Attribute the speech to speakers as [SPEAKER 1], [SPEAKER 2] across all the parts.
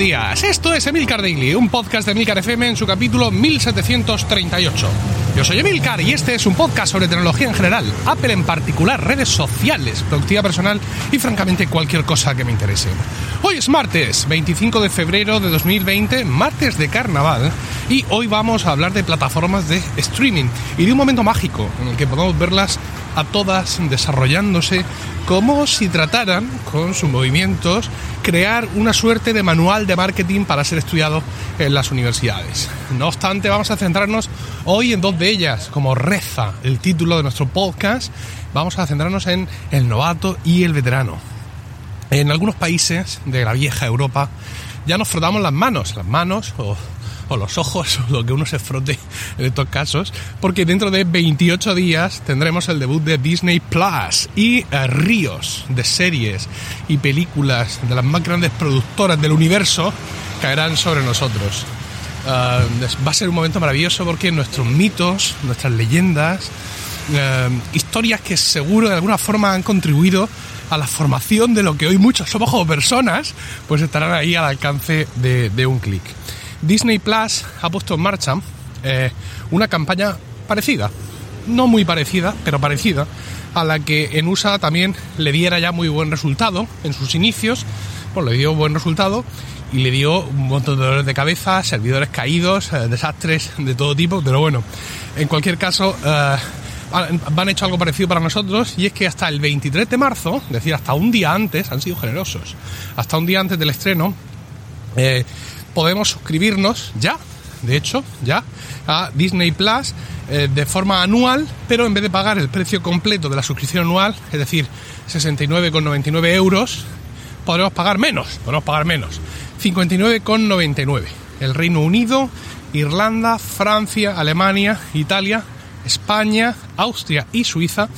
[SPEAKER 1] días, esto es Emilcar Daily, un podcast de Emilcar FM en su capítulo 1738. Yo soy Emilcar y este es un podcast sobre tecnología en general, Apple en particular, redes sociales, productividad personal y francamente cualquier cosa que me interese. Hoy es martes, 25 de febrero de 2020, martes de carnaval, y hoy vamos a hablar de plataformas de streaming y de un momento mágico en el que podemos verlas a todas desarrollándose como si trataran, con sus movimientos, crear una suerte de manual de marketing para ser estudiado en las universidades. No obstante, vamos a centrarnos hoy en dos de ellas, como reza el título de nuestro podcast, vamos a centrarnos en el novato y el veterano. En algunos países de la vieja Europa ya nos frotamos las manos, las manos o o los ojos, lo que uno se frote en estos casos, porque dentro de 28 días tendremos el debut de Disney Plus y eh, ríos de series y películas de las más grandes productoras del universo caerán sobre nosotros. Eh, va a ser un momento maravilloso porque nuestros mitos, nuestras leyendas, eh, historias que seguro de alguna forma han contribuido a la formación de lo que hoy muchos somos como personas, pues estarán ahí al alcance de un clic. Disney Plus ha puesto en marcha eh, una campaña parecida, no muy parecida, pero parecida, a la que en USA también le diera ya muy buen resultado en sus inicios, pues le dio buen resultado y le dio un montón de dolores de cabeza, servidores caídos, eh, desastres de todo tipo, pero bueno, en cualquier caso eh, han hecho algo parecido para nosotros y es que hasta el 23 de marzo, es decir, hasta un día antes, han sido generosos, hasta un día antes del estreno, podemos suscribirnos ya, de hecho, ya, a Disney Plus eh, de forma anual, pero en vez de pagar el precio completo de la suscripción anual, es decir, 69,99 euros, podremos pagar menos, podremos pagar menos, 59,99. El Reino Unido, Irlanda, Francia, Alemania, Italia, España, Austria y Suiza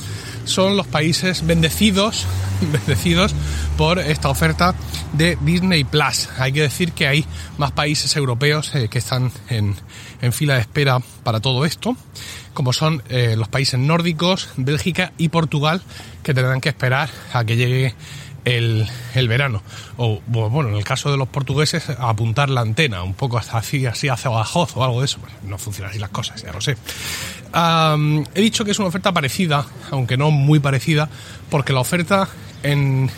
[SPEAKER 1] son los países bendecidos, bendecidos por esta oferta de Disney Plus. Hay que decir que hay más países europeos eh, que están en, fila de espera para todo esto, como son eh, los países nórdicos, Bélgica y Portugal, que tendrán que esperar a que llegue el, verano. O, bueno, en el caso de los portugueses, apuntar la antena, un poco así, así hacia abajo o algo de eso. no funcionan así las cosas, ya lo sé. he dicho que es una oferta parecida, aunque no muy parecida, porque la oferta en,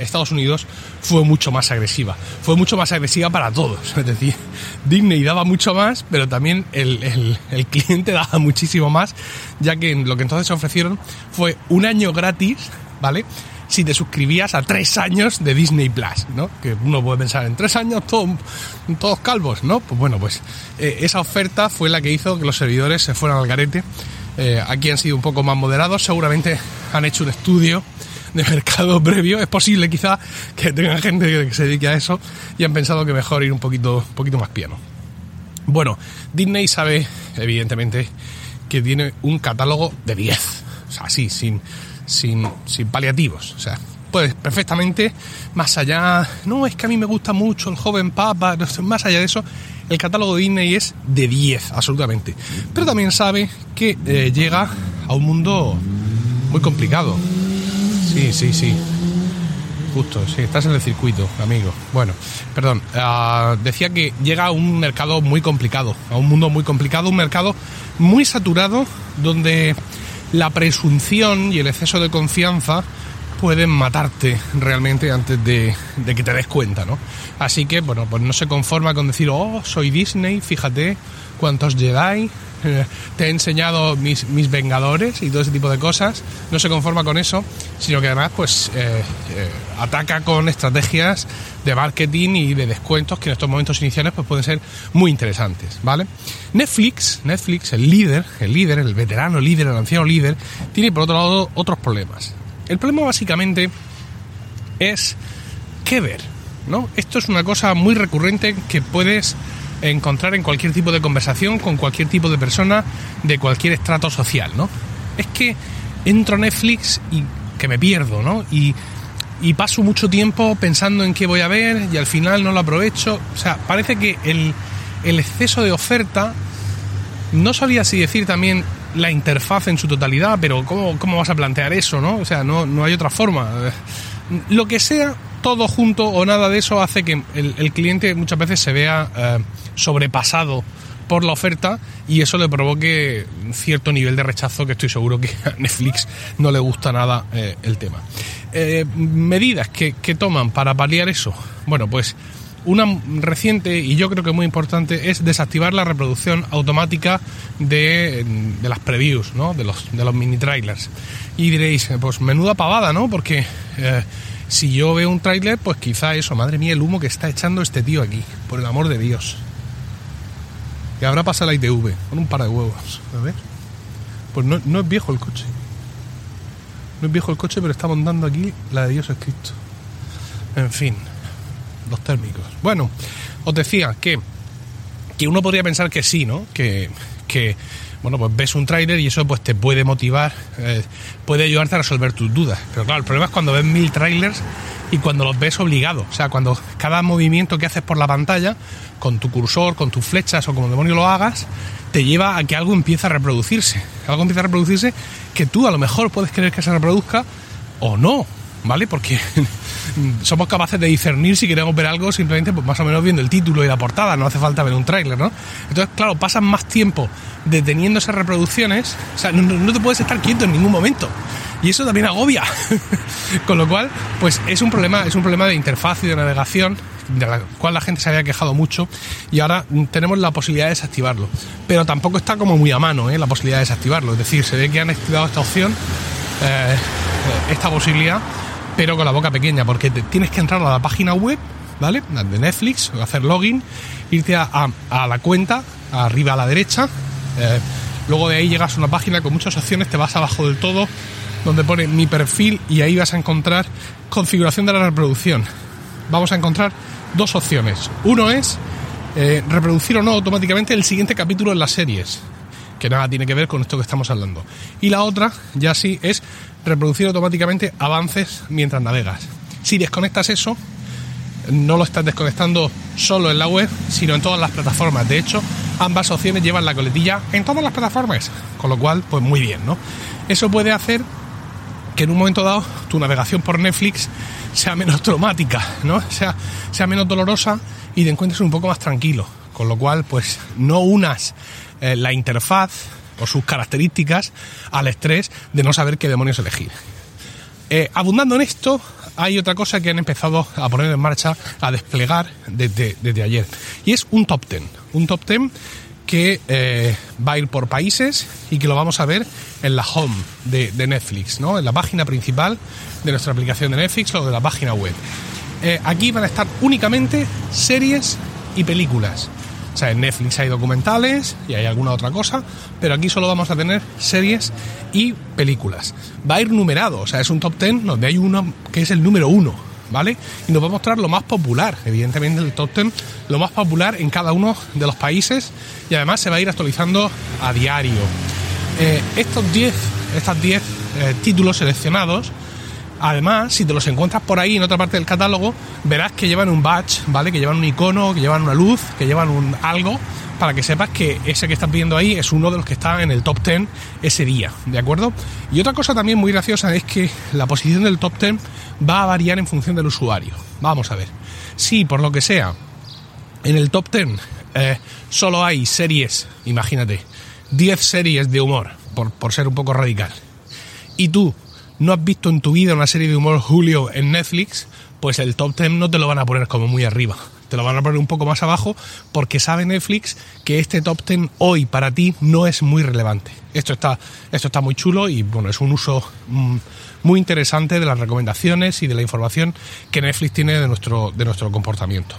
[SPEAKER 1] Estados Unidos fue mucho más agresiva. Fue mucho más agresiva para todos. Es decir, Disney daba mucho más, pero también el, el, cliente daba muchísimo más, ya que lo que entonces ofrecieron fue un año gratis, ¿vale? Si te suscribías a tres años de Disney Plus, ¿no? Que uno puede pensar, en tres años todos calvos, ¿no? Pues bueno, pues eh, esa oferta fue la que hizo que los servidores se fueran al garete. Eh, aquí han sido un poco más moderados, seguramente han hecho un estudio de mercado previo. Es posible quizá que tenga gente que se dedique a eso y han pensado que mejor ir un poquito, un poquito más piano. Bueno, Disney sabe, evidentemente, que tiene un catálogo de 10. O sea, así, sin, sin, sin paliativos. O sea, puedes perfectamente, más allá, no, es que a mí me gusta mucho el joven papa, más allá de eso, el catálogo de Disney es de 10, absolutamente. Pero también sabe que eh, llega a un mundo muy complicado. Sí, sí, sí. Justo, sí, estás en el circuito, amigo. Bueno, perdón. Ah, decía que llega a un mercado muy complicado, a un mundo muy complicado, un mercado muy saturado donde la presunción y el exceso de confianza pueden matarte realmente antes de, que te des cuenta, ¿no? Así que, bueno, pues no se conforma con decir, oh, soy Disney, fíjate cuántos Jedi, te he enseñado mis, Vengadores y todo ese tipo de cosas. No se conforma con eso, sino que además pues eh, eh, ataca con estrategias de marketing y de descuentos que en estos momentos iniciales pues pueden ser muy interesantes, ¿vale? Netflix, Netflix, el líder, el líder, el veterano líder, el anciano líder, tiene por otro lado otros problemas. El problema básicamente es qué ver, ¿no? Esto es una cosa muy recurrente que puedes encontrar en cualquier tipo de conversación con cualquier tipo de persona de cualquier estrato social, ¿no? Es que entro a Netflix y que me pierdo, ¿no? Y, paso mucho tiempo pensando en qué voy a ver y al final no lo aprovecho. O sea, parece que el, el exceso de oferta, no sabía si decir también la interfaz en su totalidad, pero ¿cómo, cómo vas a plantear eso, no? O sea, no, no hay otra forma. Lo que sea, todo junto o nada de eso hace que el, cliente muchas veces se vea eh, sobrepasado por la oferta y eso le provoque cierto nivel de rechazo que estoy seguro que a Netflix no le gusta nada eh, el tema. Eh, medidas que, toman para paliar eso. Bueno, pues una reciente y yo creo que muy importante es desactivar la reproducción automática de, las previews, ¿no? de, los, de los mini trailers. Y diréis, pues menuda pavada, ¿no? Porque si yo veo un trailer, pues quizá eso, madre mía, el humo que está echando este tío aquí, por el amor de Dios. Y habrá pasado la ITV con un par de huevos. A ver. Pues no, no es viejo el coche. No es viejo el coche, pero está montando aquí la de Dios escrito. En fin, los térmicos. Bueno, os decía que, que uno podría pensar que sí, ¿no? Que, que bueno, pues ves un tráiler y eso pues te puede motivar, eh, puede ayudarte a resolver tus dudas. Pero claro, el problema es cuando ves mil trailers y cuando los ves obligados. O sea, cuando cada movimiento que haces por la pantalla, con tu cursor, con tus flechas o como demonio lo hagas, te lleva a que algo empiece a reproducirse. Algo empieza a reproducirse que tú a lo mejor puedes querer que se reproduzca o no, ¿vale? Porque somos capaces de discernir si queremos ver algo simplemente pues más o menos viendo el título y la portada, no hace falta ver un tráiler, ¿no? Entonces, claro, pasan más tiempo deteniendo esas reproducciones, o sea, no, te puedes estar quieto en ningún momento. Y eso también agobia. Con lo cual, pues es un problema, es un problema de interfaz y de navegación de la cual la gente se había quejado mucho y ahora tenemos la posibilidad de desactivarlo. Pero tampoco está como muy a mano ¿eh? la posibilidad de desactivarlo. Es decir, se ve que han activado esta opción, eh, esta posibilidad, pero con la boca pequeña, porque tienes que entrar a la página web, ¿vale? De Netflix, hacer login, irte a, la cuenta, arriba a la derecha, eh, luego de ahí llegas a una página con muchas opciones, te vas abajo del todo, donde pone mi perfil y ahí vas a encontrar configuración de la reproducción. Vamos a encontrar dos opciones. Uno es eh, reproducir o no automáticamente el siguiente capítulo en las series, que nada tiene que ver con esto que estamos hablando. Y la otra, ya sí, es reproducir automáticamente avances mientras navegas. Si desconectas eso, no lo estás desconectando solo en la web, sino en todas las plataformas. De hecho, ambas opciones llevan la coletilla en todas las plataformas, con lo cual, pues muy bien, ¿no? Eso puede hacer que en un momento dado tu navegación por Netflix sea menos traumática, ¿no? Sea, sea menos dolorosa y te encuentres un poco más tranquilo. Con lo cual, pues no unas eh, la interfaz o sus características al estrés de no saber qué demonios elegir. Eh, abundando en esto, hay otra cosa que han empezado a poner en marcha, a desplegar desde, desde ayer. Y es un top 10. Un top 10 que eh, va a ir por países y que lo vamos a ver en la home de, Netflix, ¿no? en la página principal de nuestra aplicación de Netflix o de la página web. Aquí van a estar únicamente series y películas. O sea, en Netflix hay documentales y hay alguna otra cosa, pero aquí solo vamos a tener series y películas. Va a ir numerado, o sea, es un top 10 donde hay uno que es el número uno ¿vale? Y nos va a mostrar lo más popular, evidentemente el top 10, lo más popular en cada uno de los países y además se va a ir actualizando a diario. Eh, estos 10, estas 10 eh, títulos seleccionados, además, si te los encuentras por ahí en otra parte del catálogo, verás que llevan un badge, ¿vale? Que llevan un icono, que llevan una luz, que llevan un algo para que sepas que ese que estás viendo ahí es uno de los que está en el top 10 ese día, ¿de acuerdo? Y otra cosa también muy graciosa es que la posición del top 10 va a variar en función del usuario. Vamos a ver. Si por lo que sea, en el top 10 eh, solo hay series, imagínate, 10 series de humor, por, por ser un poco radical, y tú no has visto en tu vida una serie de humor Julio en Netflix, pues el top 10 no te lo van a poner como muy arriba te lo van a poner un poco más abajo porque sabe Netflix que este top 10 hoy para ti no es muy relevante. Esto está, esto está muy chulo y bueno, es un uso mm, muy interesante de las recomendaciones y de la información que Netflix tiene de nuestro, de nuestro comportamiento.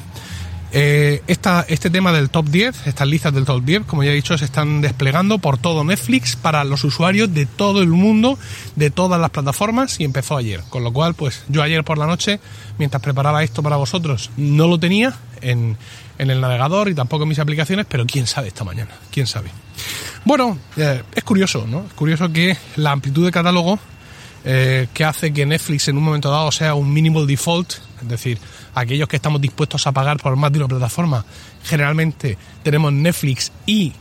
[SPEAKER 1] Eh, este tema del top 10, estas listas del top 10, como ya he dicho, se están desplegando por todo Netflix para los usuarios de todo el mundo, de todas las plataformas y empezó ayer. Con lo cual, pues yo ayer por la noche, mientras preparaba esto para vosotros, no lo tenía en, el navegador y tampoco en mis aplicaciones, pero quién sabe esta mañana, quién sabe. Bueno, eh, es curioso, ¿no? Es curioso que la amplitud de catálogo eh, que hace que Netflix en un momento dado sea un minimal default, es decir, aquellos que estamos dispuestos a pagar por más de una plataforma, generalmente tenemos Netflix y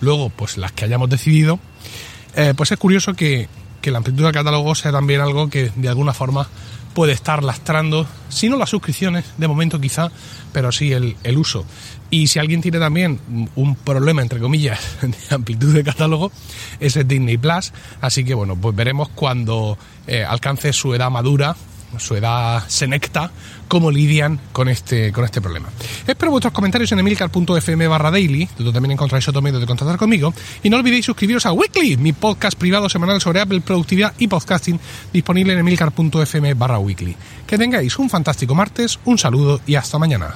[SPEAKER 1] luego pues las que hayamos decidido, eh, pues es curioso que, que la amplitud del catálogo sea también algo que de alguna forma puede estar lastrando, si no las suscripciones, de momento quizá, pero sí el, uso. Y si alguien tiene también un problema, entre comillas, de amplitud de catálogo, ese es Disney Plus. Así que bueno, pues veremos cuando eh, alcance su edad madura su edad senecta, cómo lidian con este, con este problema. Espero vuestros comentarios en emilcar.fm barra daily, donde también encontráis otro medio de contactar conmigo. Y no olvidéis suscribiros a Weekly, mi podcast privado semanal sobre Apple, productividad y podcasting, disponible en emilcar.fm barra weekly. Que tengáis un fantástico martes, un saludo y hasta mañana.